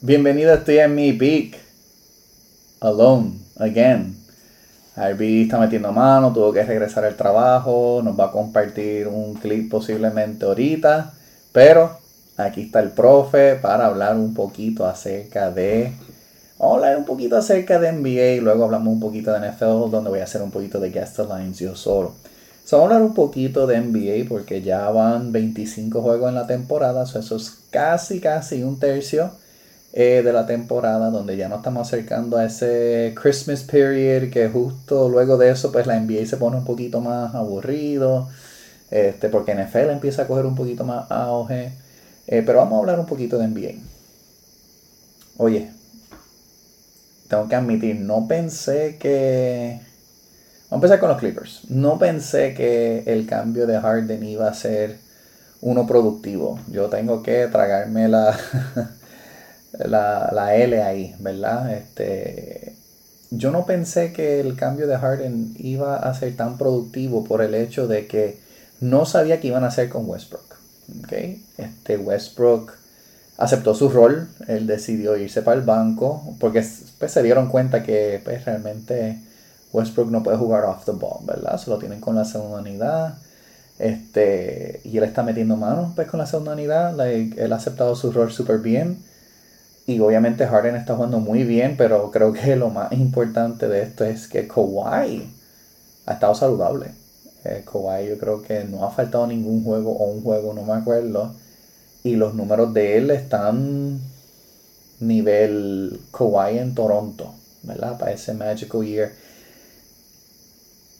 Bienvenido, estoy en mi peak. Alone, again. Harvey está metiendo mano, tuvo que regresar al trabajo, nos va a compartir un clip posiblemente ahorita, pero aquí está el profe para hablar un poquito acerca de... Vamos a hablar un poquito acerca de NBA y luego hablamos un poquito de NFL, donde voy a hacer un poquito de guest lines yo solo. So, vamos a hablar un poquito de NBA porque ya van 25 juegos en la temporada, so eso es casi, casi un tercio eh, de la temporada, donde ya nos estamos acercando a ese Christmas period, que justo luego de eso, pues la NBA se pone un poquito más aburrido, este, porque NFL empieza a coger un poquito más auge. Eh, pero vamos a hablar un poquito de NBA. Oye, tengo que admitir, no pensé que. Vamos a empezar con los Clippers. No pensé que el cambio de Harden iba a ser uno productivo. Yo tengo que tragarme la. la, la L ahí, ¿verdad? Este, yo no pensé que el cambio de Harden iba a ser tan productivo por el hecho de que no sabía qué iban a hacer con Westbrook. ¿okay? Este Westbrook aceptó su rol, él decidió irse para el banco porque pues, se dieron cuenta que pues, realmente Westbrook no puede jugar off the ball, ¿verdad? Se lo tienen con la segunda unidad. Este, y él está metiendo manos pues, con la segunda unidad. él ha aceptado su rol súper bien. Y obviamente Harden está jugando muy bien, pero creo que lo más importante de esto es que Kawhi ha estado saludable. Eh, Kawhi yo creo que no ha faltado ningún juego o un juego, no me acuerdo. Y los números de él están nivel Kawhi en Toronto, ¿verdad? Para ese Magical Year.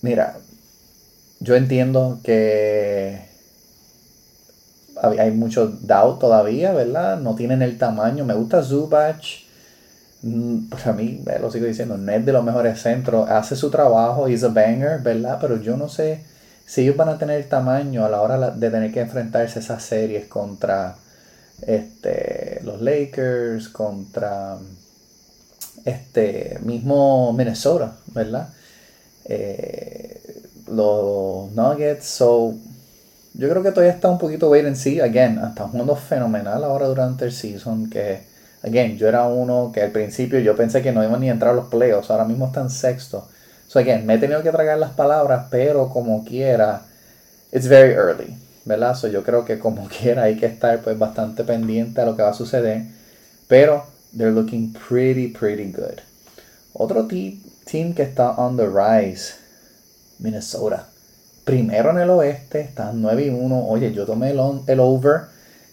Mira, yo entiendo que hay mucho doubt todavía, ¿verdad? No tienen el tamaño. Me gusta Zubac. Mm, pues a mí, lo sigo diciendo, no es de los mejores centros. Hace su trabajo, he's a banger, ¿verdad? Pero yo no sé si ellos van a tener el tamaño a la hora de tener que enfrentarse a esas series contra este, los Lakers, contra este mismo Minnesota, ¿verdad? Eh, los Nuggets, so yo creo que todavía está un poquito wait and see. Again, está jugando fenomenal ahora durante el season. Que, again, yo era uno que al principio yo pensé que no iban ni a entrar a los playoffs. Ahora mismo están sexto. So, again, me he tenido que tragar las palabras, pero como quiera, it's very early. ¿Verdad? So, yo creo que como quiera hay que estar pues bastante pendiente a lo que va a suceder. Pero they're looking pretty, pretty good. Otro team que está on the rise, Minnesota primero en el oeste, están 9 y 1. Oye, yo tomé el, el over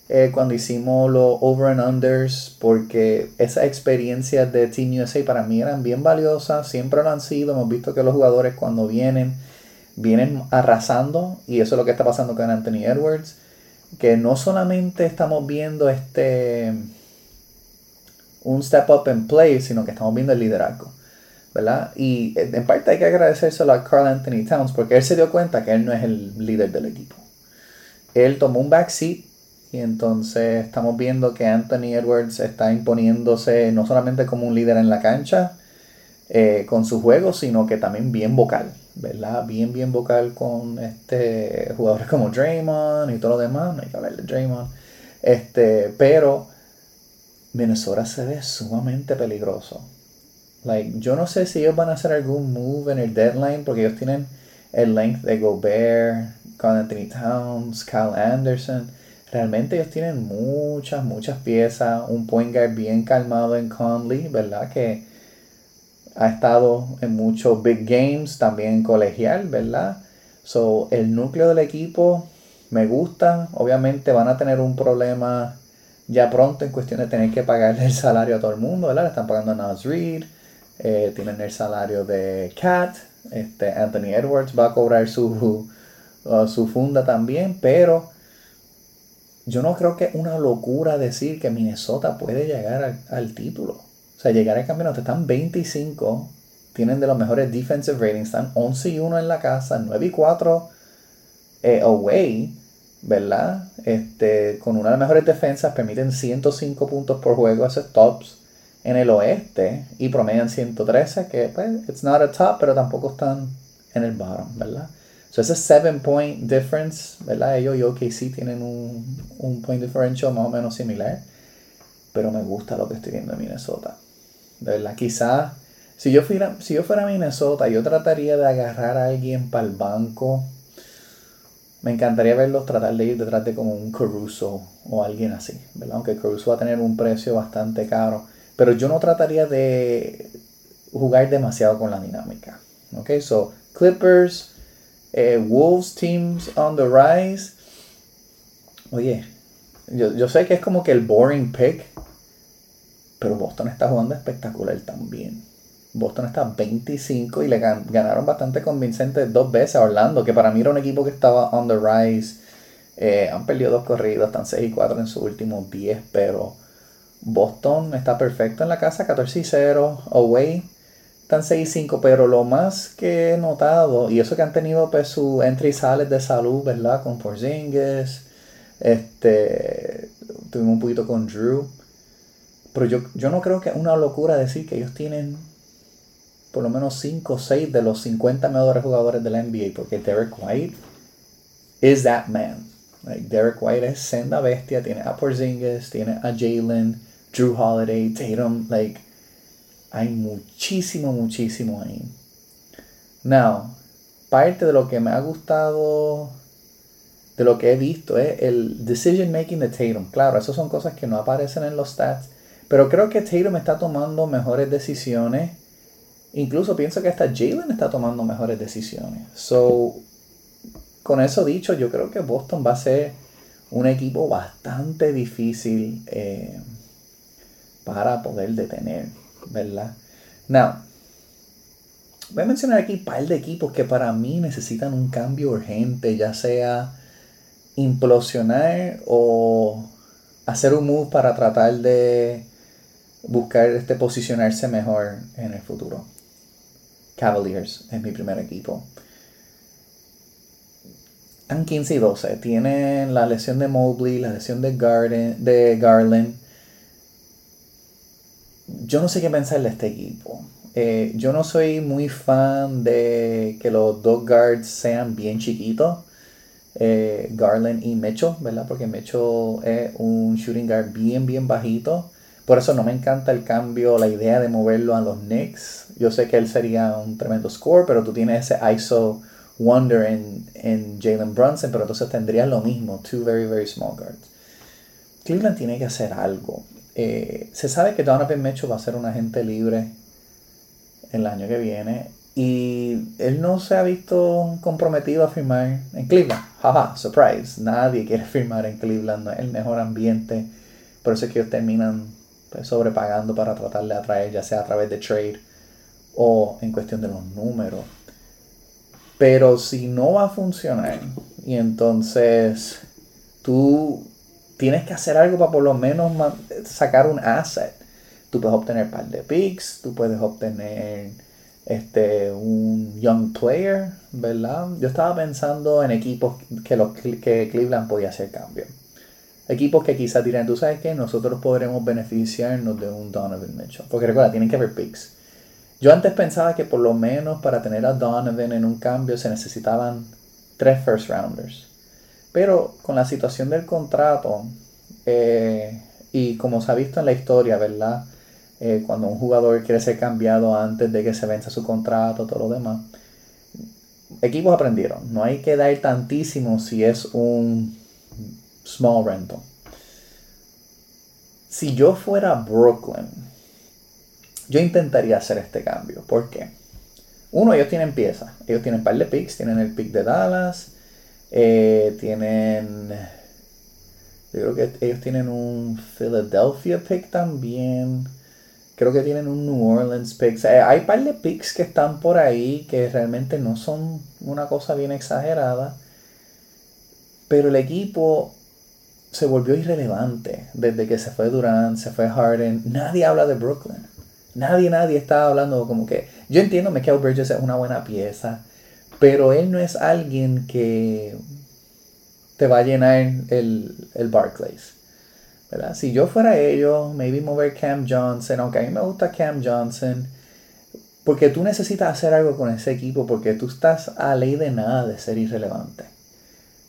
eh, cuando hicimos los over and unders porque esa experiencia de Team USA para mí eran bien valiosas, siempre lo han sido. Hemos visto que los jugadores cuando vienen, vienen arrasando y eso es lo que está pasando con Anthony Edwards. Que no solamente estamos viendo este un step up en play, sino que estamos viendo el liderazgo. Y eh, en parte hay que agradecérselo a Carl Anthony Towns porque él se dio cuenta que él no es el líder del equipo. Él tomó un backseat y entonces estamos viendo que Anthony Edwards está imponiéndose no solamente como un líder en la cancha eh, con su juego, sino que también bien vocal, ¿verdad? Bien, bien vocal con este jugadores como Draymond y todo lo demás. No hay que hablar de Draymond. Este, pero Minnesota se ve sumamente peligroso Like, yo no sé si ellos van a hacer algún move en el deadline porque ellos tienen el length de Gobert, Anthony Towns, Kyle Anderson. Realmente ellos tienen muchas, muchas piezas. Un point guard bien calmado en Conley, ¿verdad? Que ha estado en muchos big games, también colegial, ¿verdad? So, el núcleo del equipo me gusta. Obviamente van a tener un problema ya pronto en cuestión de tener que pagarle el salario a todo el mundo, ¿verdad? Le están pagando a Nas Reed eh, tienen el salario de Cat, este, Anthony Edwards va a cobrar su, uh, su funda también, pero yo no creo que es una locura decir que Minnesota puede llegar al, título. O sea, llegar al campeonato. Están 25, tienen de los mejores defensive ratings, están 11 y 1 en la casa, 9 y 4 eh, away, ¿verdad? Este, con una de las mejores defensas, permiten 105 puntos por juego, esos tops en el oeste y promedian 113, que pues, it's not a top, pero tampoco están en el bottom, ¿verdad? So ese 7 point difference, ¿verdad? Ellos y OKC tienen un, un point differential más o menos similar. pero me gusta lo que estoy viendo en Minnesota. Verdad, quizás si yo, fuera, si yo fuera a Minnesota, yo trataría de agarrar a alguien para el banco. Me encantaría verlos tratar de ir detrás de como un Caruso o alguien así, ¿verdad? Aunque Caruso va a tener un precio bastante caro. Pero yo no trataría de jugar demasiado con la dinámica. Ok, so Clippers, eh, Wolves teams on the rise. Oye, yo, yo sé que es como que el boring pick, pero Boston está jugando espectacular también. Boston está 25 y le ganaron bastante convincente dos veces a Orlando, que para mí era un equipo que estaba on the rise. Eh, han perdido dos corridos, están 6 y 4 en sus últimos 10, pero Boston está perfecto en la casa, 14 y 0. Away están 6 y 5, pero lo más que he notado, y eso que han tenido pues su entry y sales de salud, ¿verdad? Con Porzingis, este, tuvimos un poquito con Drew. Pero yo, yo no creo que es una locura decir que ellos tienen por lo menos 5 o 6 de los 50 mejores jugadores de la NBA, porque Derek White is that man. Like, Derek White es senda bestia, tiene a Porzingis, tiene a Jalen, Drew Holiday, Tatum, like, hay muchísimo, muchísimo ahí. Now, parte de lo que me ha gustado, de lo que he visto, es el decision making de Tatum. Claro, esas son cosas que no aparecen en los stats, pero creo que Tatum está tomando mejores decisiones Incluso pienso que hasta Jalen está tomando mejores decisiones. So, con eso dicho, yo creo que Boston va a ser un equipo bastante difícil eh, para poder detener, ¿verdad? Now, voy a mencionar aquí un par de equipos que para mí necesitan un cambio urgente, ya sea implosionar o hacer un move para tratar de buscar este posicionarse mejor en el futuro. Cavaliers es mi primer equipo. Están 15 y 12. Tienen la lesión de Mobley, la lesión de, de Garland. Yo no sé qué pensar de este equipo. Eh, yo no soy muy fan de que los dos guards sean bien chiquitos. Eh, Garland y Mecho, ¿verdad? Porque Mecho es un shooting guard bien, bien bajito. Por eso no me encanta el cambio, la idea de moverlo a los Knicks. Yo sé que él sería un tremendo score, pero tú tienes ese ISO Wonder en, en Jalen Brunson, pero entonces tendrías lo mismo, two very, very small guards. Cleveland tiene que hacer algo. Eh, se sabe que Donovan Mitchell va a ser un agente libre el año que viene y él no se ha visto comprometido a firmar en Cleveland. Jaja, surprise. Nadie quiere firmar en Cleveland, no es el mejor ambiente. Por eso es que ellos terminan pues, sobrepagando para tratar de atraer, ya sea a través de trade o en cuestión de los números. Pero si no va a funcionar y entonces tú tienes que hacer algo para por lo menos sacar un asset. Tú puedes obtener un par de picks, tú puedes obtener este, un young player, ¿verdad? Yo estaba pensando en equipos que, los, que Cleveland podía hacer cambio equipos que quizás dirán, tú sabes que nosotros podremos beneficiarnos de un Donovan Mitchell. Porque recuerda, tienen que haber picks. Yo antes pensaba que por lo menos para tener a Donovan en un cambio se necesitaban tres first rounders. Pero con la situación del contrato, eh, y como se ha visto en la historia, ¿verdad? Eh, cuando un jugador quiere ser cambiado antes de que se vence su contrato, todo lo demás, equipos aprendieron. No hay que dar tantísimo si es un small rental. Si yo fuera Brooklyn, yo intentaría hacer este cambio. ¿Por qué? Uno, ellos tienen piezas. Ellos tienen un par de picks. Tienen el pick de Dallas. Eh, tienen. Yo creo que ellos tienen un Philadelphia pick también. Creo que tienen un New Orleans pick. hay un par de picks que están por ahí que realmente no son una cosa bien exagerada. Pero el equipo se volvió irrelevante desde que se fue Durant, se fue Harden. Nadie habla de Brooklyn. Nadie, nadie está hablando como que... Yo entiendo, Michael Bridges es una buena pieza, pero él no es alguien que te va a llenar el, el Barclays. ¿verdad? Si yo fuera ellos, maybe mover Cam Johnson, aunque a mí me gusta Cam Johnson, porque tú necesitas hacer algo con ese equipo, porque tú estás a ley de nada de ser irrelevante.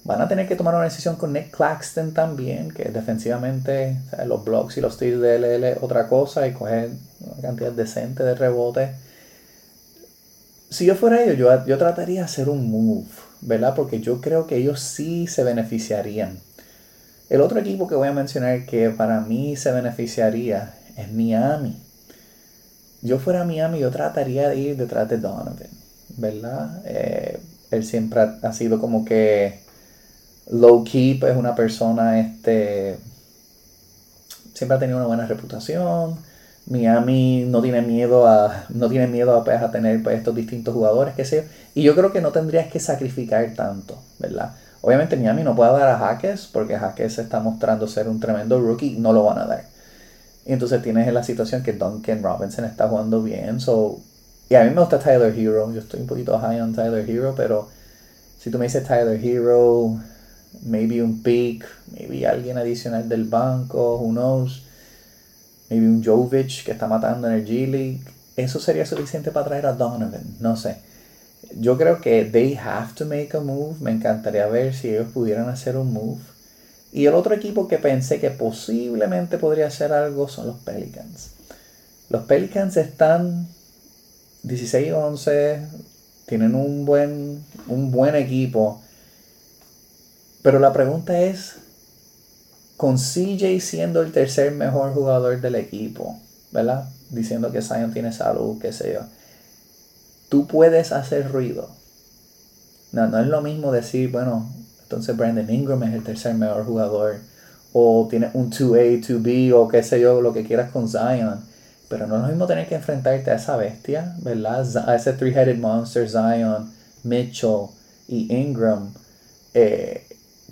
Van a tener que tomar una decisión con Nick Claxton también, que defensivamente los blocks y los tiros de LL otra cosa y coger una cantidad decente de rebotes. Si yo fuera ellos, yo, yo trataría de hacer un move, ¿verdad? Porque yo creo que ellos sí se beneficiarían. El otro equipo que voy a mencionar que para mí se beneficiaría es Miami. Yo fuera Miami, yo trataría de ir detrás de Donovan, ¿verdad? Eh, él siempre ha sido como que Low Keep es una persona, este, siempre ha tenido una buena reputación. Miami no tiene miedo a, no tiene miedo a, pues, a tener pues, estos distintos jugadores, qué sé yo. Y yo creo que no tendrías que sacrificar tanto, ¿verdad? Obviamente Miami no puede dar a Jaques porque Jaques está mostrando ser un tremendo rookie, no lo van a dar. Y entonces tienes la situación que Duncan Robinson está jugando bien. So, y a mí me gusta Tyler Hero. Yo estoy un poquito high on Tyler Hero, pero si tú me dices Tyler Hero, maybe un pick, maybe alguien adicional del banco, who knows, maybe un Jovic que está matando en el G League, eso sería suficiente para traer a Donovan, no sé. Yo creo que they have to make a move, me encantaría ver si ellos pudieran hacer un move. Y el otro equipo que pensé que posiblemente podría hacer algo son los Pelicans. Los Pelicans están 16-11, tienen un buen, un buen equipo pero la pregunta es, con CJ siendo el tercer mejor jugador del equipo, ¿verdad? Diciendo que Zion tiene salud, qué sé yo. Tú puedes hacer ruido. No, no es lo mismo decir, bueno, entonces Brandon Ingram es el tercer mejor jugador. O tiene un 2A, 2B o qué sé yo, lo que quieras con Zion. Pero no es lo mismo tener que enfrentarte a esa bestia, ¿verdad? A ese three-headed monster, Zion, Mitchell y Ingram. Eh,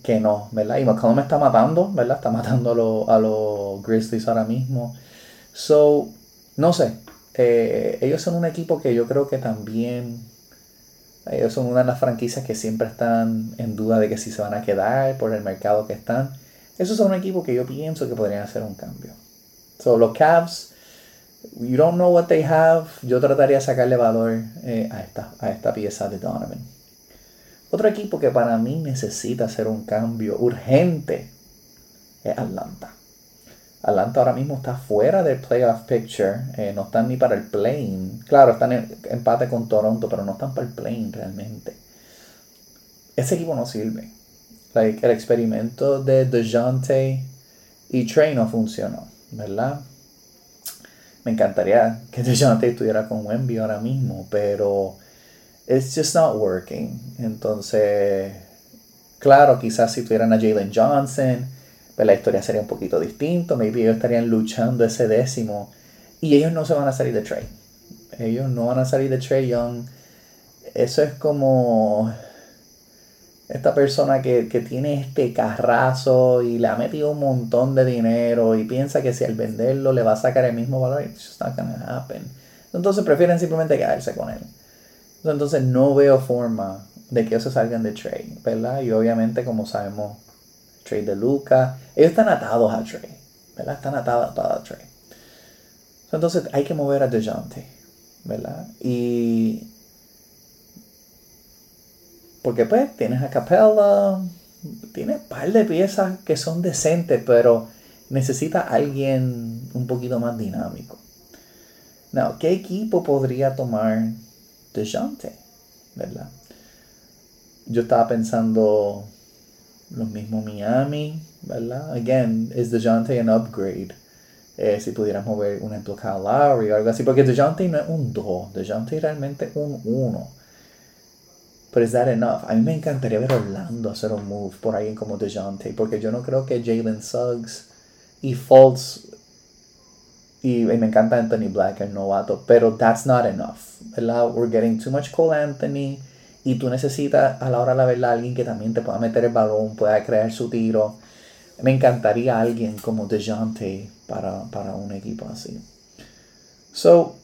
que no, ¿verdad? Y McCollum está matando, ¿verdad? Está matando a, los Grizzlies ahora mismo. So, no sé. Eh, ellos son un equipo que yo creo que también. Ellos son una de las franquicias que siempre están en duda de que si se van a quedar por el mercado que están. Esos son un equipo que yo pienso que podrían hacer un cambio. So, los Cavs, you don't know what they have. Yo trataría de sacarle valor eh, a, esta, a esta pieza de Donovan. Otro equipo que para mí necesita hacer un cambio urgente es Atlanta. Atlanta ahora mismo está fuera del playoff picture, eh, no están ni para el plane. Claro, están en empate con Toronto, pero no están para el plane realmente. Ese equipo no sirve. el experimento de DeJounte y Trey no funcionó, ¿verdad? Me encantaría que DeJounte estuviera con Wemby ahora mismo, pero it's just not working. Entonces, claro, quizás si tuvieran a Jalen Johnson, pues la historia sería un poquito distinta. Maybe ellos estarían luchando ese décimo. Y ellos no se van a salir de Trey. Ellos no van a salir de Trey Young. Eso es como esta persona que, tiene este carrazo y le ha metido un montón de dinero y piensa que si al venderlo le va a sacar el mismo valor, it's just not gonna happen. Entonces prefieren simplemente quedarse con él. Entonces no veo forma de que ellos salgan de trade, ¿verdad? Y obviamente, como sabemos, trade de Luca, ellos están atados a trade, ¿verdad? Están atados, a trade. Entonces hay que mover a DeJounte, ¿verdad? Y. Porque pues tienes a Capella, tienes un par de piezas que son decentes, pero necesita alguien un poquito más dinámico. Now, ¿qué equipo podría tomar DeJounte, ¿verdad? Yo estaba pensando lo mismo Miami, ¿verdad? Again, is DeJounte an upgrade? Eh, si pudieras mover un ejemplo Kyle Lowry o algo así, porque DeJounte no es un 2, DeJounte realmente un 1. Pero es that enough? A mí me encantaría ver Orlando hacer un move por alguien como DeJounte, porque yo no creo que Jalen Suggs y Fultz y, me encanta Anthony Black, el novato, pero that's not enough, ¿verdad? We're getting too much Cole Anthony y tú necesitas a la hora de la verdad alguien que también te pueda meter el balón, pueda crear su tiro. Me encantaría alguien como DeJounte para, para un equipo así. So,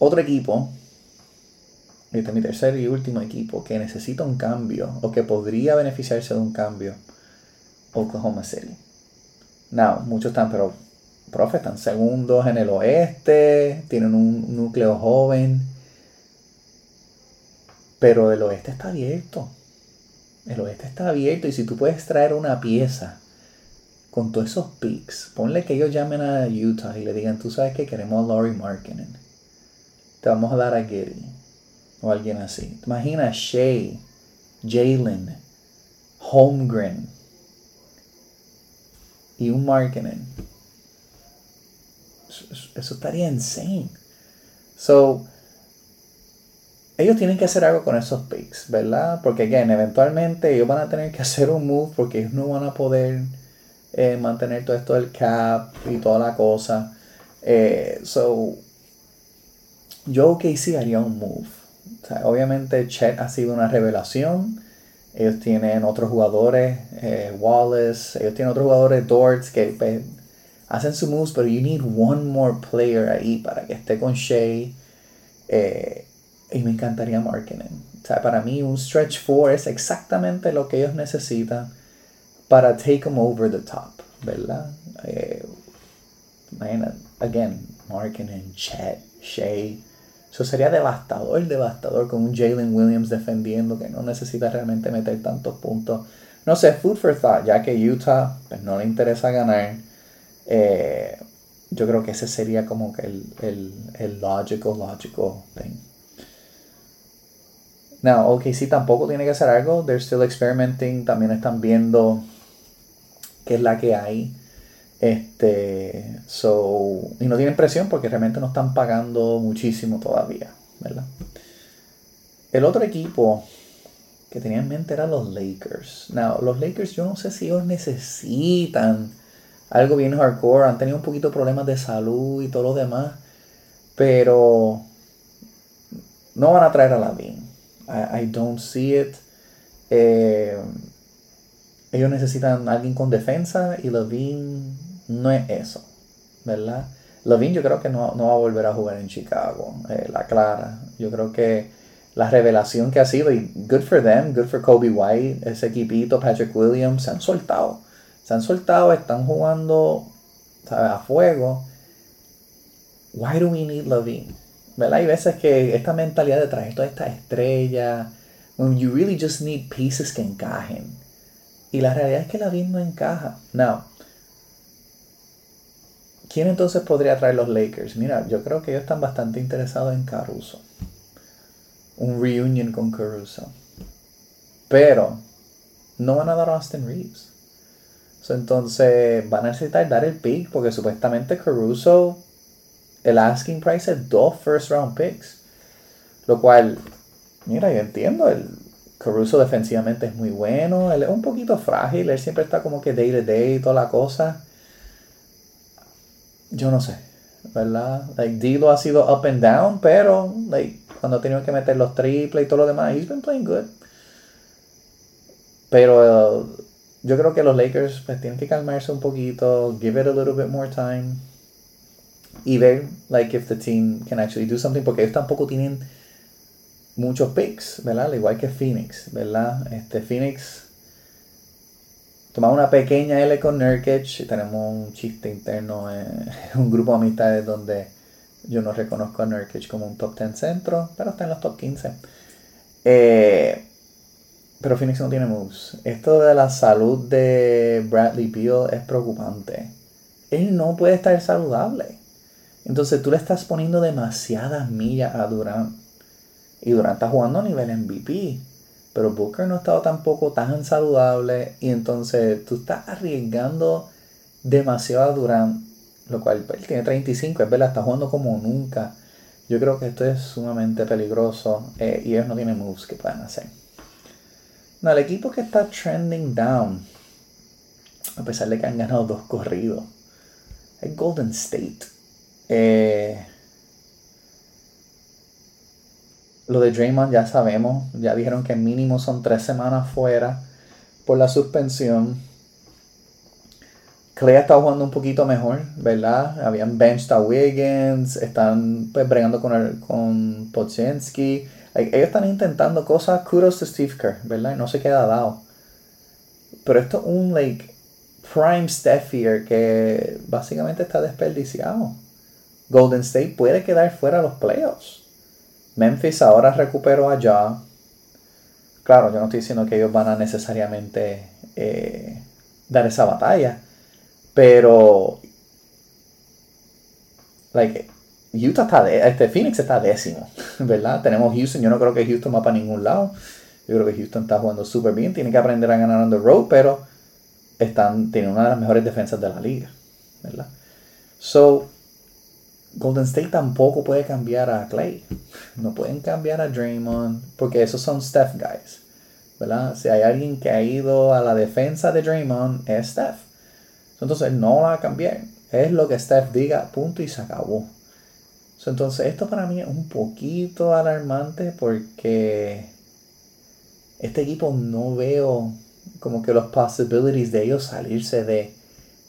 otro equipo, este es mi tercer y último equipo que necesita un cambio o que podría beneficiarse de un cambio, Oklahoma City. Now, muchos están, pero profe, están segundos en el oeste, tienen un núcleo joven, pero el oeste está abierto. El oeste está abierto y si tú puedes traer una pieza con todos esos picks, ponle que ellos llamen a Utah y le digan, tú sabes que queremos a Laurie Markkinen. Te vamos a dar a Giddy. O alguien así. ¿Te imaginas Shea, Jalen, Holmgren y un Markkinen? Eso, estaría insane. So, ellos tienen que hacer algo con esos picks, ¿verdad? Porque, again, eventualmente ellos van a tener que hacer un move porque ellos no van a poder eh, mantener todo esto del cap y toda la cosa. Eh, so, yo que sí haría un move. obviamente Chet ha sido una revelación. Ellos tienen otros jugadores, eh, Wallace, ellos tienen otros jugadores, Dortz, que pues, hacen su moves, pero you need one more player ahí para que esté con Shea. y me encantaría Markkinen. O sea, para mí un stretch 4 es exactamente lo que ellos necesitan para take them over the top, ¿verdad? Eh, again, Markkinen, Chet, Shea. Eso sería devastador, devastador con un Jalen Williams defendiendo que no necesita realmente meter tantos puntos. No sé, food for thought, ya que Utah pues, no le interesa ganar. Eh, yo creo que ese sería como que el, el, el logical, logical thing. Now, OKC tampoco tiene que hacer algo. They're still experimenting. También están viendo que es la que hay. Este, so, y no tienen presión porque realmente no están pagando muchísimo todavía, ¿verdad? El otro equipo que tenía en mente era los Lakers. Now, los Lakers yo no sé si ellos necesitan algo bien hardcore, han tenido un poquito problemas de salud y todo lo demás, pero no van a traer a la I, I don't see it. Eh, ellos necesitan alguien con defensa y Levine no es eso, ¿verdad? Levine yo creo que no, va a volver a jugar en Chicago, eh, la clara. Yo creo que la revelación que ha sido, y good for them, good for Kobe White, ese equipito, Patrick Williams, se han soltado. Se han soltado, están jugando a fuego. Why do we need Levine? ¿Verdad? Hay veces que esta mentalidad de traer toda esta estrella, when you really just need pieces que encajen y la realidad es que la no encaja. Now, ¿quién entonces podría traer los Lakers? Mira, yo creo que ellos están bastante interesados en Caruso. Un reunion con Caruso. Pero no van a dar Austin Reeves. Entonces van a necesitar dar el pick porque supuestamente Caruso, el asking price es dos first round picks. Lo cual, mira, yo entiendo, el, Caruso defensivamente es muy bueno. Él es un poquito frágil. Él siempre está como que day to day y toda la cosa. Yo no sé. ¿Verdad? Like, Dilo ha sido up and down, pero like, cuando ha tenido que meter los triples y todo lo demás, he's been playing good. Pero uh, yo creo que los Lakers pues, tienen que calmarse un poquito, give it a little bit more time y ver like if the team can actually do something porque ellos tampoco tienen muchos picks, ¿verdad? Al igual que Phoenix, ¿verdad? Este Phoenix tomamos una pequeña L con Nurkic tenemos un chiste interno, en un grupo de amistades donde yo no reconozco a Nurkic como un top 10 centro, pero está en los top 15. Eh, pero Phoenix no tiene moves. Esto de la salud de Bradley Beal es preocupante. Él no puede estar saludable. Entonces tú le estás poniendo demasiadas millas a Durant. Y Durant está jugando a nivel MVP. Pero Booker no ha estado tampoco tan saludable. Y entonces tú estás arriesgando demasiado a Durant. Lo cual él tiene 35, es verdad, está jugando como nunca. Yo creo que esto es sumamente peligroso. Eh, y ellos no tienen moves que puedan hacer. No, el equipo que está trending down. A pesar de que han ganado dos corridos. Es Golden State. Eh, Lo de Draymond ya sabemos, ya dijeron que mínimo son tres semanas fuera por la suspensión. Clay ha estado jugando un poquito mejor, ¿verdad? Habían benched a Wiggins, están pues, bregando con, con Ellos están intentando cosas, kudos to Steve Kerr, ¿verdad? No se queda dado. Pero esto es un, like, prime Steph here que básicamente está desperdiciado. Golden State puede quedar fuera de los playoffs. Memphis ahora recuperó allá. claro, yo no estoy diciendo que ellos van a necesariamente eh, dar esa batalla, pero like, Utah está de, este Phoenix está décimo, ¿verdad? Tenemos Houston, yo no creo que Houston va para ningún lado. Yo creo que Houston está jugando súper bien, tiene que aprender a ganar on the road, pero están, tienen una de las mejores defensas de la liga, ¿verdad? So, Golden State tampoco puede cambiar a Clay. No pueden cambiar a Draymond, porque esos son Steph guys, ¿verdad? Si hay alguien que ha ido a la defensa de Draymond, es Steph. Entonces, no va a cambiar. Es lo que Steph diga, punto y se acabó. Entonces, esto para mí es un poquito alarmante porque este equipo no veo como que los possibilities de ellos salirse de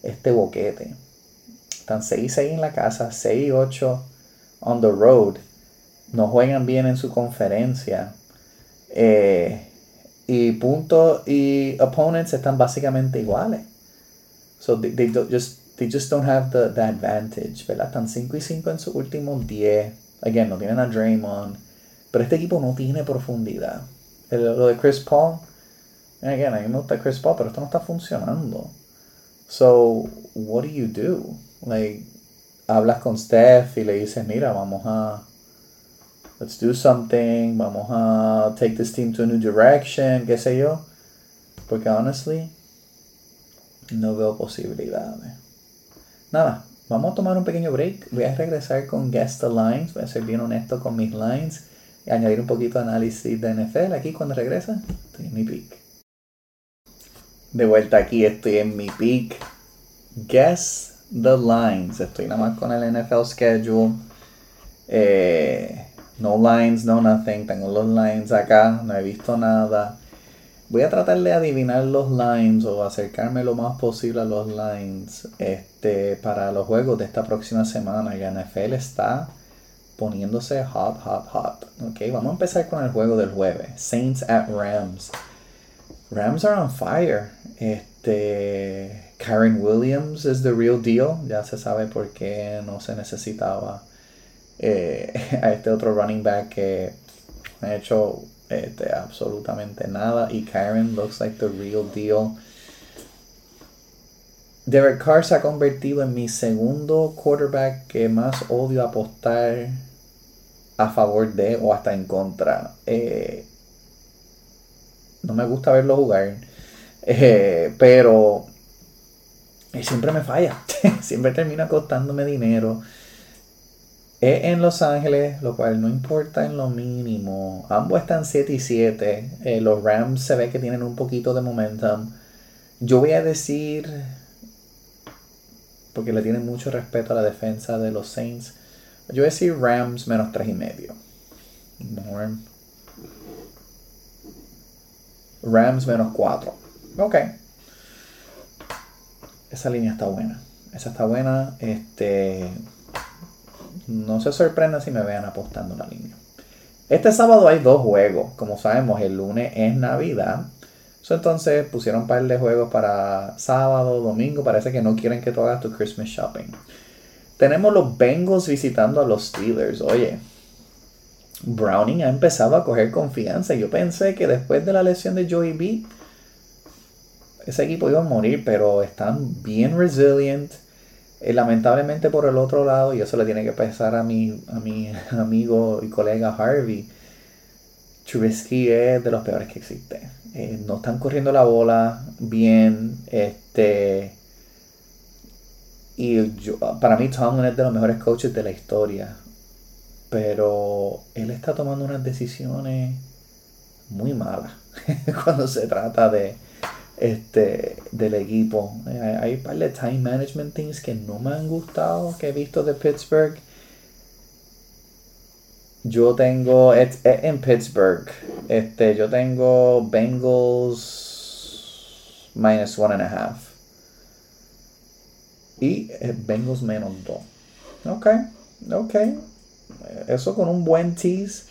este boquete. Están 6-6 en la casa, 6-8 on the road. No juegan bien en su conferencia. Eh, y puntos y opponents están básicamente iguales. So they, they just they just don't have the, the advantage, ¿verdad? Están 5 y 5 en sus últimos 10. Again, no tienen a Draymond. Pero este equipo no tiene profundidad. lo de Chris Paul, again, a mí me gusta Chris Paul, pero esto no está funcionando. So, what do you do? Like, hablas con Steph y le dices, mira, vamos a, let's do something, vamos a take this team to a new direction, qué sé yo. Porque honestly, no veo posibilidades. Nada, vamos a tomar un pequeño break. Voy a regresar con Guest the Lines. Voy a ser bien honesto con mis lines y añadir un poquito de análisis de NFL. Aquí cuando regresa, estoy en mi peak. De vuelta aquí, estoy en mi peak. Guess the lines. Estoy nada más con el NFL schedule. Eh, no lines, no nothing. Tengo los lines acá. No he visto nada. Voy a tratar de adivinar los lines o acercarme lo más posible a los lines este, para los juegos de esta próxima semana. Y NFL está poniéndose hot, hot, hot. Ok, vamos a empezar con el juego del jueves. Saints at Rams. Rams are on fire. Este, Karen Williams is the real deal. Ya se sabe por qué no se necesitaba eh, a este otro running back que ha hecho este, absolutamente nada. Y Karen looks like the real deal. Derek Carr se ha convertido en mi segundo quarterback que más odio apostar a favor de o hasta en contra. Eh, no me gusta verlo jugar, eh, pero siempre me falla. siempre termina costándome dinero. En Los Ángeles, lo cual no importa en lo mínimo. Ambos están 7 y 7. Eh, los Rams se ve que tienen un poquito de momentum. Yo voy a decir, porque le tienen mucho respeto a la defensa de los Saints, yo voy a decir Rams menos 3 y medio. Rams menos 4. Ok. Esa línea está buena. Esa está buena. Este no se sorprenda si me vean apostando la línea. Este sábado hay dos juegos. Como sabemos, el lunes es Navidad. entonces pusieron un par de juegos para sábado, domingo. Parece que no quieren que tú hagas tu Christmas shopping. Tenemos los Bengals visitando a los Steelers. Oye, Browning ha empezado a coger confianza. Yo pensé que después de la lesión de Joey B, ese equipo iba a morir, pero están bien resilient. Eh, lamentablemente por el otro lado, y eso le tiene que pesar a mi, a mi amigo y colega Harvey, Trubisky es de los peores que existe. Eh, no están corriendo la bola bien. Este, y yo, para mí Tomlin es de los mejores coaches de la historia. Pero él está tomando unas decisiones muy malas cuando se trata de, este, del equipo. Hay, un par de time management things que no me han gustado, que he visto de Pittsburgh. Yo tengo, en Pittsburgh, este, yo tengo Bengals minus one and a half. Y eh, Bengals menos dos. Ok, ok. Eso con un buen tease.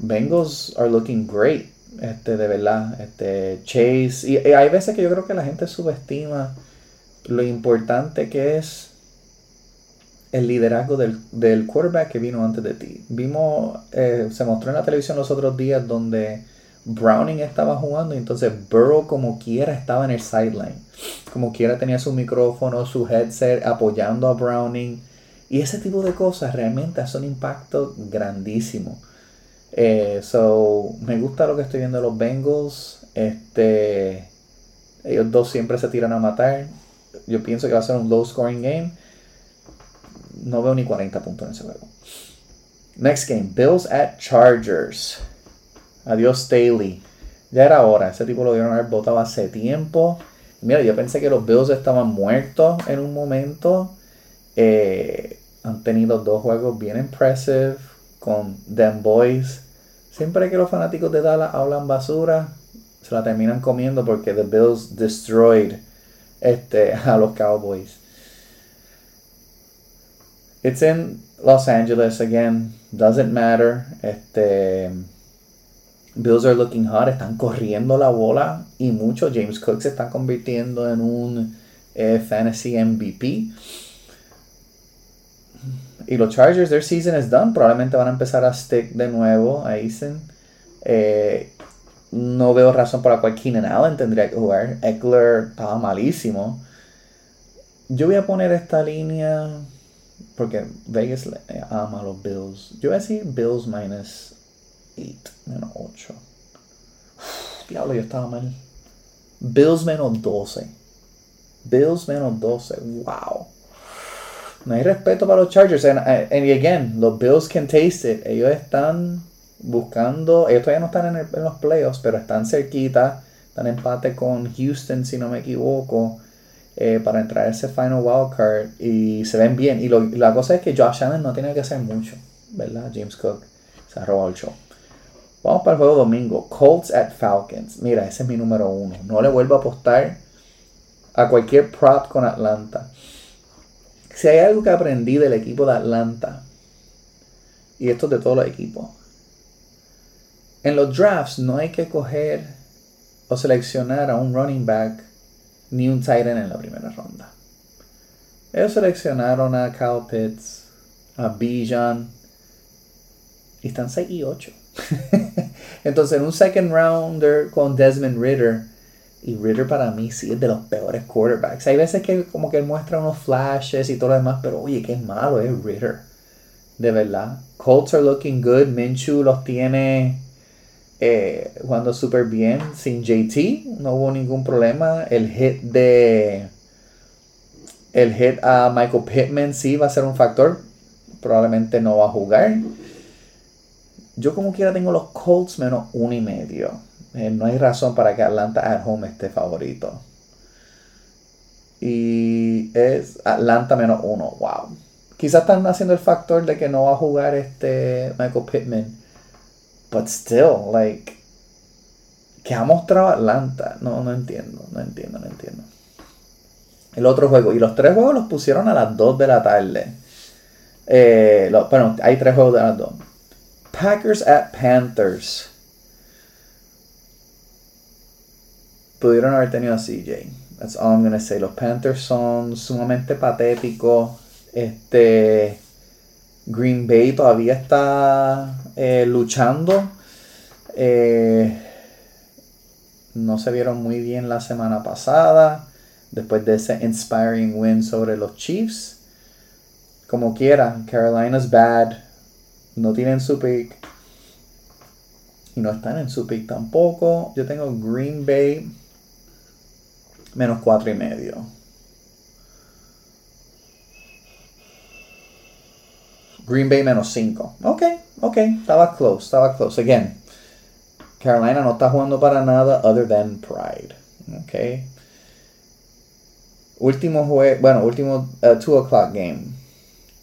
Bengals are looking great este, de verdad, este, Chase, y, hay veces que yo creo que la gente subestima lo importante que es el liderazgo del, del quarterback que vino antes de ti. Vimos, eh, se mostró en la televisión los otros días donde Browning estaba jugando y entonces Burrow como quiera estaba en el sideline. Como quiera tenía su micrófono, su headset apoyando a Browning. Y ese tipo de cosas realmente hacen un impacto grandísimo. Eh, so, me gusta lo que estoy viendo de los Bengals. Este, ellos dos siempre se tiran a matar. Yo pienso que va a ser un low scoring game. No veo ni 40 puntos en ese juego. Next game, Bills at Chargers. Adiós Staley. Ya era hora. Ese tipo lo dieron haber votado hace tiempo. Mira, yo pensé que los Bills estaban muertos en un momento. Eh, han tenido dos juegos bien impressive con them boys. Siempre que los fanáticos de Dallas hablan basura, se la terminan comiendo porque the Bills destroyed este, a los Cowboys. It's in Los Angeles again. Doesn't matter. Este, Bills are looking hot. Están corriendo la bola y mucho. James Cook se está convirtiendo en un eh, fantasy MVP. Y los Chargers, their season is done. Probablemente van a empezar a stick de nuevo a Eason. Eh, no veo razón por la cual Keenan Allen tendría que jugar. Eckler estaba malísimo. Yo voy a poner esta línea porque Vegas ama a los Bills. Yo voy a decir Bills minus 8, menos 8. Diablo, yo estaba mal. Bills menos 12. Bills menos 12. Wow. No hay respeto para los Chargers. And, and again, los Bills can taste it. Ellos están buscando. Ellos todavía no están en, en los playoffs, pero están cerquita. Están en empate con Houston, si no me equivoco. Eh, para entrar a ese final wildcard y se ven bien. Y la cosa es que Josh Allen no tiene que hacer mucho, ¿verdad? James Cook se ha robado el show. Vamos para el juego domingo. Colts at Falcons. Mira, ese es mi número uno. No le vuelvo a apostar a cualquier prop con Atlanta. Si hay algo que aprendí del equipo de Atlanta, y esto es de todos los equipos, en los drafts no hay que coger o seleccionar a un running back ni un tight end en la primera ronda. Ellos seleccionaron a Kyle Pitts, a Bijan, y están 6 y 8. Entonces, en un second rounder con Desmond Ritter, y Ritter para mí sí es de los peores quarterbacks. Hay veces que como que muestra unos flashes y todo lo demás, pero oye, qué malo es Ritter. De verdad. Colts are looking good. Minshew los tiene eh, jugando súper bien sin JT, no hubo ningún problema. El hit de. El hit a Michael Pittman sí va a ser un factor. Probablemente no va a jugar. Yo como quiera tengo los Colts menos uno y medio. Eh, no hay razón para que Atlanta at home esté favorito. Y es Atlanta menos uno. Wow. Quizás están haciendo el factor de que no va a jugar este Michael Pittman But still, like, ¿qué ha mostrado Atlanta? No, no entiendo, no entiendo, no entiendo. El otro juego, y los tres juegos los pusieron a las 2 de la tarde. Eh, bueno, hay tres juegos de las 2. Packers at Panthers. Pudieron haber tenido a CJ. That's all I'm gonna say. Los Panthers son sumamente patéticos. Este. Green Bay todavía está eh, luchando. Eh, no se vieron muy bien la semana pasada. Después de ese inspiring win sobre los Chiefs. Como quiera, Carolina's bad. No tienen su pick. Y no están en su pick tampoco. Yo tengo Green Bay menos cuatro y medio. Green Bay menos 5. Ok, ok, estaba close, estaba close. Again, Carolina no está jugando para nada other than pride. Ok. Último juego, bueno, último 2 uh, o'clock game.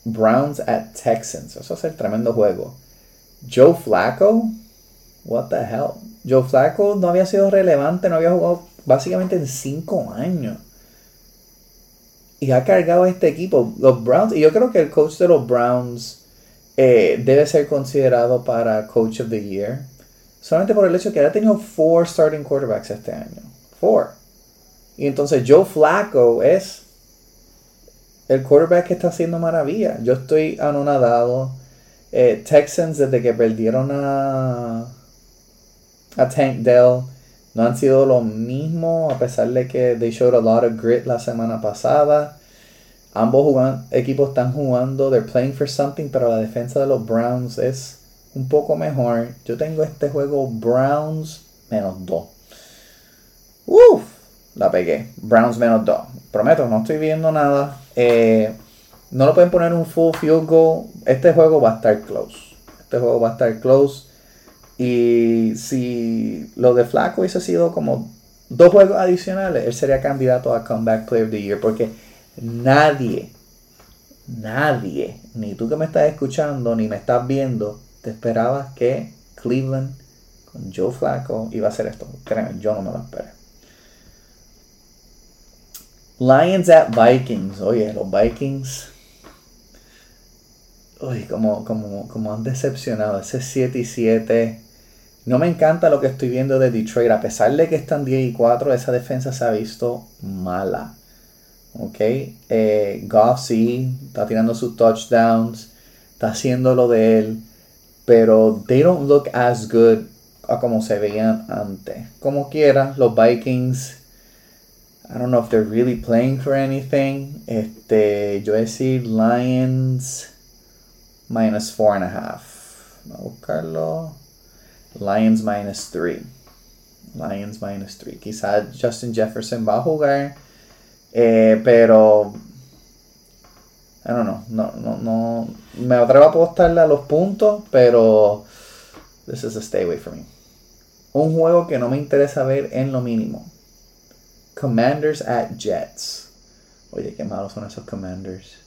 Browns at Texans. Eso es el tremendo juego. Joe Flacco, what the hell? Joe Flacco no había sido relevante, no había jugado básicamente en 5 años y ha cargado a este equipo. Los Browns, y yo creo que el coach de los Browns eh, debe ser considerado para Coach of the Year. Solamente por el hecho que ha tenido four starting quarterbacks este año. Four. Y entonces Joe Flacco es el quarterback que está haciendo maravilla. Yo estoy anonadado. Eh, Texans desde que perdieron a a Tank Dell. No han sido lo mismo, a pesar de que they showed a lot of grit la semana pasada. Ambos equipos están jugando, they're playing for something, pero la defensa de los Browns es un poco mejor. Yo tengo este juego Browns menos 2. Uf, la pegué. Browns menos 2. Prometo, no estoy viendo nada. Eh, no lo pueden poner un full field goal. Este juego va a estar close. Este juego va a estar close. Y si lo de Flaco hubiese sido como dos juegos adicionales, él sería candidato a Comeback Player of the Year. Porque nadie, nadie, ni tú que me estás escuchando, ni me estás viendo, te esperabas que Cleveland con Joe Flacco iba a hacer esto. Créeme, yo no me lo esperé. Lions at Vikings. Oye, los Vikings. Uy, como, como, como han decepcionado. Ese 7 y 7. No me encanta lo que estoy viendo de Detroit. A pesar de que están 10 y 4, esa defensa se ha visto mala. Ok. Eh, Goff sí, está tirando sus touchdowns. Está haciendo lo de él pero they don't look as good a como se veían antes. Como quiera, los Vikings, I don't know if they're really playing for anything. Este, yo decir Lions minus four and a half. Vamos a buscarlo. Lions minus three. Lions minus three. Quizás Justin Jefferson va a jugar. Eh, pero I don't know. No, no, no. Me atrevo a apostarle a los puntos, pero this is a stay away from me. Un juego que no me interesa ver en lo mínimo. Commanders at Jets. Oye, qué malos son esos Commanders.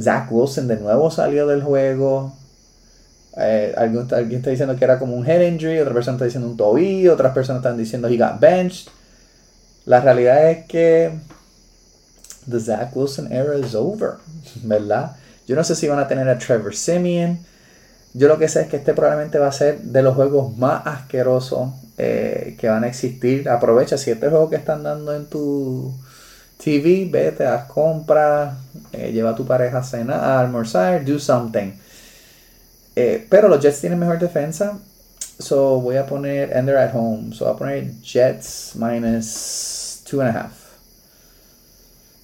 Zach Wilson de nuevo salió del juego. Eh, alguien, alguien, está diciendo que era como un head injury, otra persona está diciendo un tobillo, otras personas están diciendo he got benched. La realidad es que the Zach Wilson era is over, ¿verdad? Yo no sé si van a tener a Trevor Simeon. Yo lo que sé es que este probablemente va a ser de los juegos más asquerosos eh, que van a existir. Aprovecha si este juego que están dando en tu TV, vete, haz compras, eh, lleva a tu pareja a cenar, a almorzar, do something. Eh, pero los Jets tienen mejor defensa. So voy a poner, and they're at home. So voy a poner Jets minus two and a half.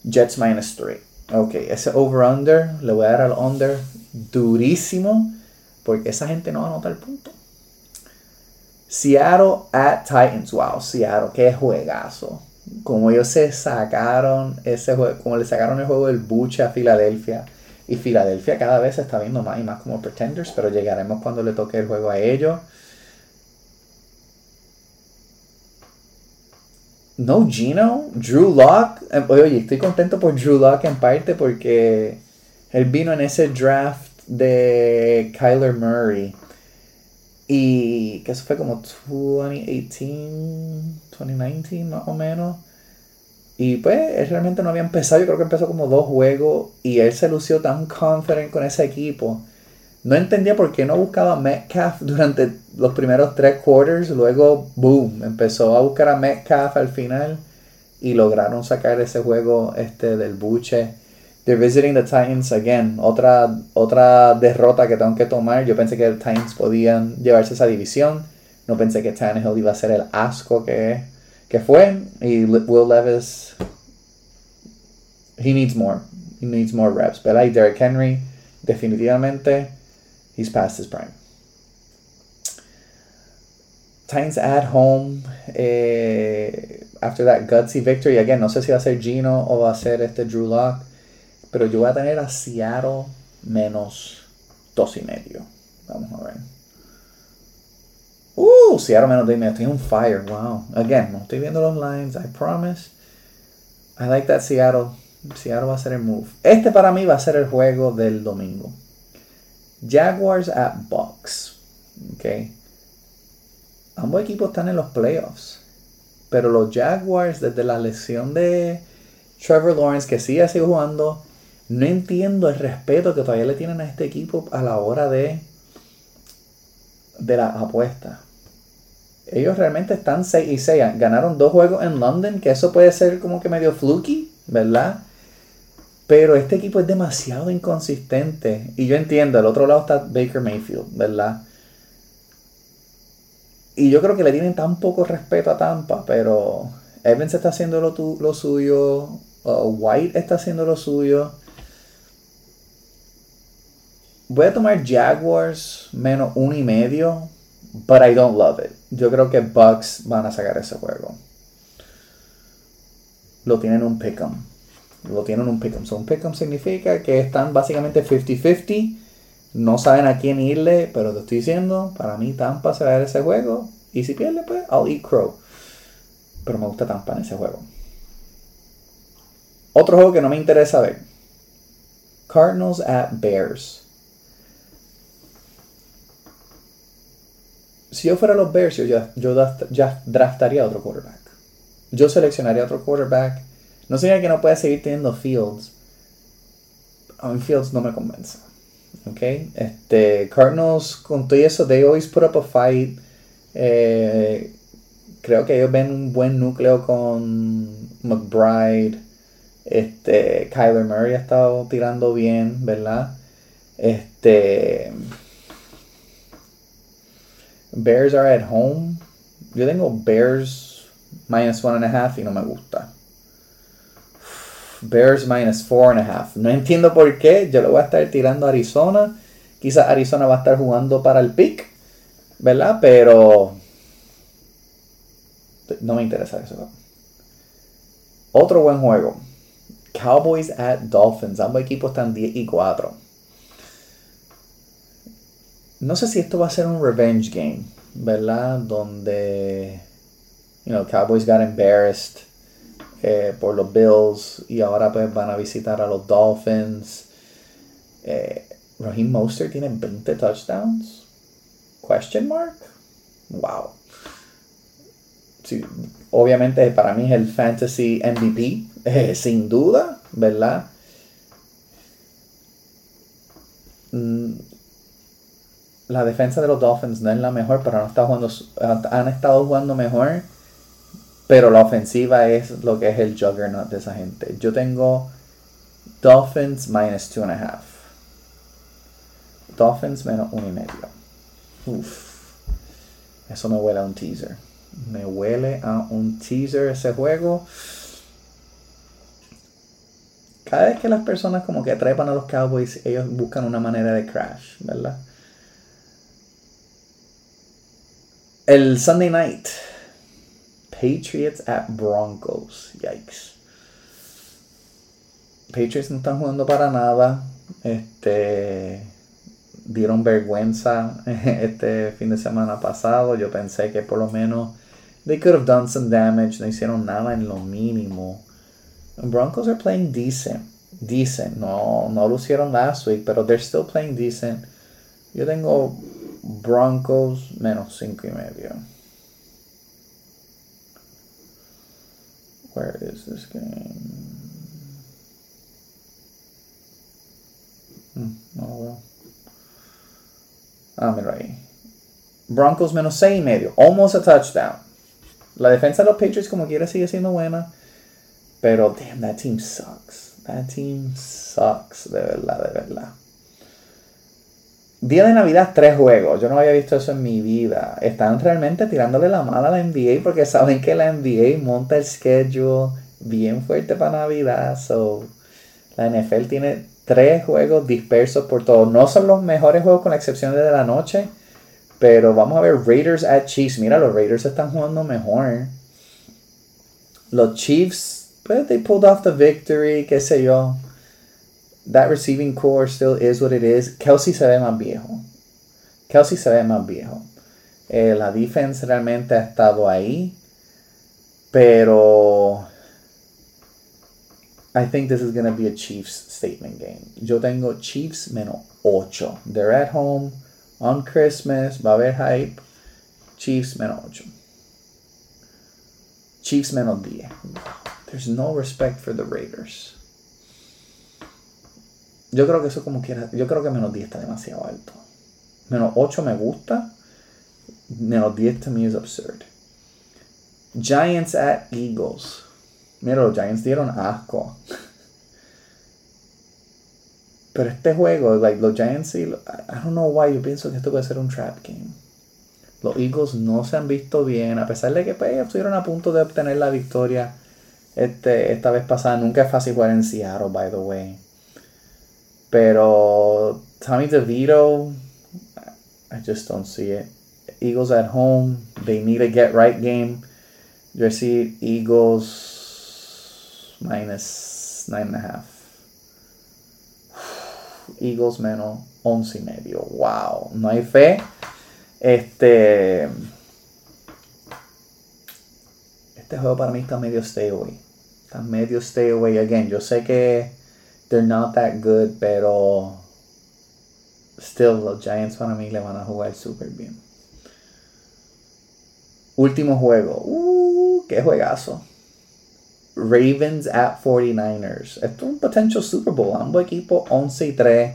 Jets minus 3. Ok, ese over-under, le voy a dar al under durísimo porque esa gente no va a anotar el punto. Seattle at Titans. Wow, Seattle, qué juegazo. Como ellos se sacaron ese juego, como le sacaron el juego del buche a Filadelfia. Y Filadelfia cada vez se está viendo más y más como pretenders, pero llegaremos cuando le toque el juego a ellos. No Gino, Drew Lock. Eh, oye, estoy contento por Drew Lock en parte porque él vino en ese draft de Kyler Murray. Y que eso fue como 2018, 2019 más o menos. Y pues él realmente no había empezado, yo creo que empezó como dos juegos y él se lució tan confident con ese equipo no entendía por qué no buscaba a Metcalf durante los primeros tres quarters. Luego, boom, empezó a buscar a Metcalf al final y lograron sacar ese juego este, del buche. They're visiting the Titans again. Otra, otra derrota que tengo que tomar. Yo pensé que los Titans podían llevarse esa división. No pensé que Tannehill iba a ser el asco que, que fue. Y Will Levis, he needs more. He needs more reps. Pero ahí Derrick Henry, definitivamente He's past his prime. Titans at home. Eh, after that gutsy victory. Again, no sé si va a ser Gino o va a ser este Drew Lock. Pero yo voy a tener a Seattle menos dos y medio. Vamos a ver. Uh, Seattle menos dos y medio. Estoy fire. Wow. Again, no estoy viendo los lines. I promise. I like that Seattle. Seattle va a ser el move. Este para mí va a ser el juego del domingo. Jaguars at Bucks. Okay. Ambos equipos están en los playoffs. Pero los Jaguars, desde la lesión de Trevor Lawrence, que sigue así jugando, no entiendo el respeto que todavía le tienen a este equipo a la hora de, de la apuesta. Ellos realmente están 6 y 6. Ganaron dos juegos en London, que eso puede ser como que medio fluky, ¿verdad? Pero este equipo es demasiado inconsistente. Y yo entiendo, al otro lado está Baker Mayfield, ¿verdad? Y yo creo que le tienen tan poco respeto a Tampa, pero Evans está haciendo lo, lo suyo, uh, White está haciendo lo suyo. Voy a tomar Jaguars menos uno y medio, but I don't love it. Yo creo que Bucks van a sacar ese juego. Lo tienen un pick'em. Lo tienen un pick'em. So, un pick'em significa que están básicamente 50-50. No saben a quién irle, pero te estoy diciendo, para mí Tampa se va a ver ese juego. Y si pierde, pues I'll eat crow. Pero me gusta Tampa en ese juego. Otro juego que no me interesa ver. Cardinals at Bears. Si yo fuera los Bears, yo ya, yo ya draftaría otro quarterback. Yo seleccionaría otro quarterback. No sería que no pueda seguir teniendo Fields. A Fields no me convence. ¿Ok? Este, Cardinals, con todo eso, they always put up a fight. Eh, creo que ellos ven un buen núcleo con McBride. Este, Kyler Murray ha estado tirando bien, ¿verdad? Este. Bears are at home. Yo tengo Bears minus one and a half y no me gusta. Bears minus four and a half. No entiendo por qué. Yo lo voy a estar tirando a Arizona. Quizás Arizona va a estar jugando para el pick. ¿Verdad? Pero. No me interesa eso. Otro buen juego. Cowboys at Dolphins. Ambos equipos están 10 y 4 no sé si esto va a ser un revenge game, ¿verdad? Donde, you know, Cowboys got embarrassed eh, por los Bills y ahora pues van a visitar a los Dolphins. Eh, Raheem Mostert tiene 20 touchdowns. Question mark? Wow. Sí, obviamente para mí es el fantasy MVP, eh, sin duda, ¿verdad? Mm, la defensa de los Dolphins no es la mejor, pero han estado jugando, han estado jugando mejor. Pero la ofensiva es lo que es el juggernaut de esa gente. Yo tengo Dolphins minus two and a half. Dolphins menos uno y medio. Uf. Eso me huele a un teaser. Me huele a un teaser ese juego. Cada vez que las personas como que trepan a los Cowboys, ellos buscan una manera de crash, ¿verdad? El Sunday night. Patriots at Broncos. Yikes. Patriots no están jugando para nada. Este. Dieron vergüenza este fin de semana pasado. Yo pensé que por lo menos. They could have done some damage. No hicieron nada en lo mínimo. Broncos are playing decent. Decent. No, no lucieron last week, pero they're still playing decent. Yo tengo Broncos menos 5 y medio. Where is this game? Hmm, no veo. Ah, mira ahí. Broncos menos 6 y medio. Almost a touchdown. La defensa de los Patriots como quiera sigue siendo buena. Pero, damn, that team sucks. That team sucks. De verdad, de verdad. Día de Navidad, tres juegos. Yo no había visto eso en mi vida. Están realmente tirándole la mala a la NBA porque saben que la NBA monta el schedule bien fuerte para Navidad. So, la NFL tiene tres juegos dispersos por todo. No son los mejores juegos con la excepción de la noche. Pero vamos a ver Raiders at Chiefs. Mira, los Raiders están jugando mejor. Los Chiefs, pues, they pulled off the victory, qué sé yo that receiving core still is what it is. Kelsey se ve más viejo. Kelsey se ve más viejo. Eh, la defense realmente ha estado ahí. Pero. I think this is going to be a Chiefs statement game. Yo tengo Chiefs menos 8. They're at home on Christmas. Va a haber hype. Chiefs menos 8. Chiefs menos 10. There's no respect for the Raiders. Yo creo que eso como quiera. Yo creo que menos 10 está demasiado alto. Menos 8 me gusta. Menos 10 to me es absurd. Giants at Eagles. Mira, los Giants dieron asco. Pero este juego, like, los Giants, I don't know why, yo pienso que esto puede ser un trap game. Los Eagles no se han visto bien, a pesar de que pues, estuvieron a punto de obtener la victoria este, esta vez pasada. Nunca es fácil jugar en Seattle, by the way. Pero Tommy DeVito, I just don't see it. Eagles at home, they need a get right game. Yo see Eagles minus nine and a half. Eagles menos once y medio. Wow, no hay fe. Este. Este juego para mí está medio stay away. Está medio stay away again. Yo sé que they're not that good, pero still los Giants para mí le van a jugar súper bien. Último juego. Uh, qué juegazo. Ravens at 49ers. Esto es un potential Super Bowl. Ambos equipos 11 y 3.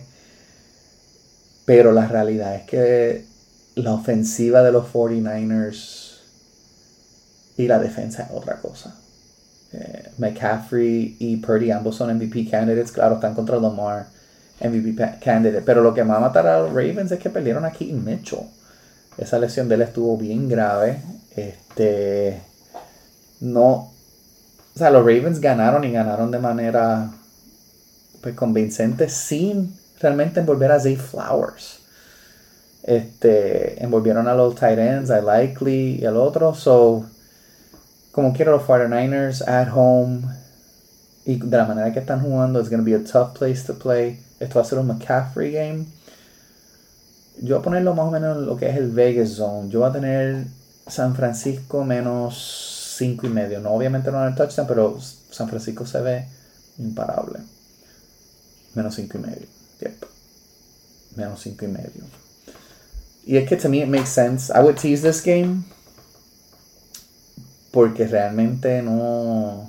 Pero la realidad es que la ofensiva de los 49ers y la defensa es otra cosa. McCaffrey y Purdy ambos son MVP candidates. Claro, están contra Lamar, MVP candidate. Pero lo que va a matar a los Ravens es que perdieron a Keaton Mitchell. Esa lesión de él estuvo bien grave. Este. No. O sea, los Ravens ganaron y ganaron de manera pues, convincente sin realmente envolver a Zay Flowers. Este, envolvieron a los tight ends, a Likely y al otro. So, como quiero los 49ers at home y de la manera que están jugando, it's going to be a tough place to play. Esto va a ser un McCaffrey game. Yo voy a ponerlo más o menos en lo que es el Vegas Zone. Yo voy a tener San Francisco menos 5 y medio. No, obviamente no en el touchdown, pero San Francisco se ve imparable. Menos 5 y medio. Yep. Menos 5 y medio. Y es que to me it makes sense. I would tease this game. Porque realmente no.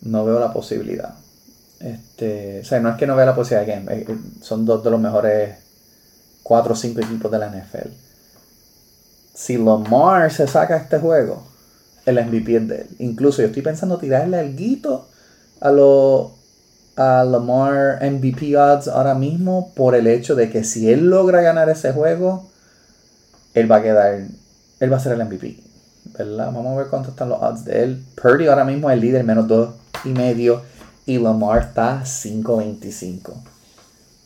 No veo la posibilidad. Este, o sea, no es que no vea la posibilidad de game. Son dos de los mejores 4 o 5 equipos de la NFL. Si Lamar se saca este juego, el MVP es de él. Incluso yo estoy pensando tirarle algo a los a Lamar MVP odds ahora mismo por el hecho de que si él logra ganar ese juego, él va a quedar, él va a ser el MVP. Vamos a ver cuántos están los odds de él. Purdy ahora mismo es el líder, menos dos y medio. Y Lamar está 5.25.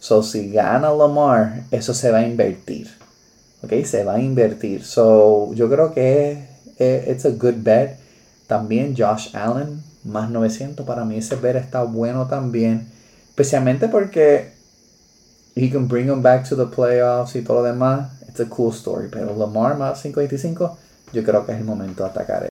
So, si gana Lamar, eso se va a invertir. ¿Ok? Se va a invertir. So, yo creo que es it's a good bet. También Josh Allen más 900 para mí ese bet está bueno también. Especialmente porque he can bring them back to the playoffs y todo lo demás. It's a cool story. Pero Lamar más 525, yo creo que es el momento de atacar.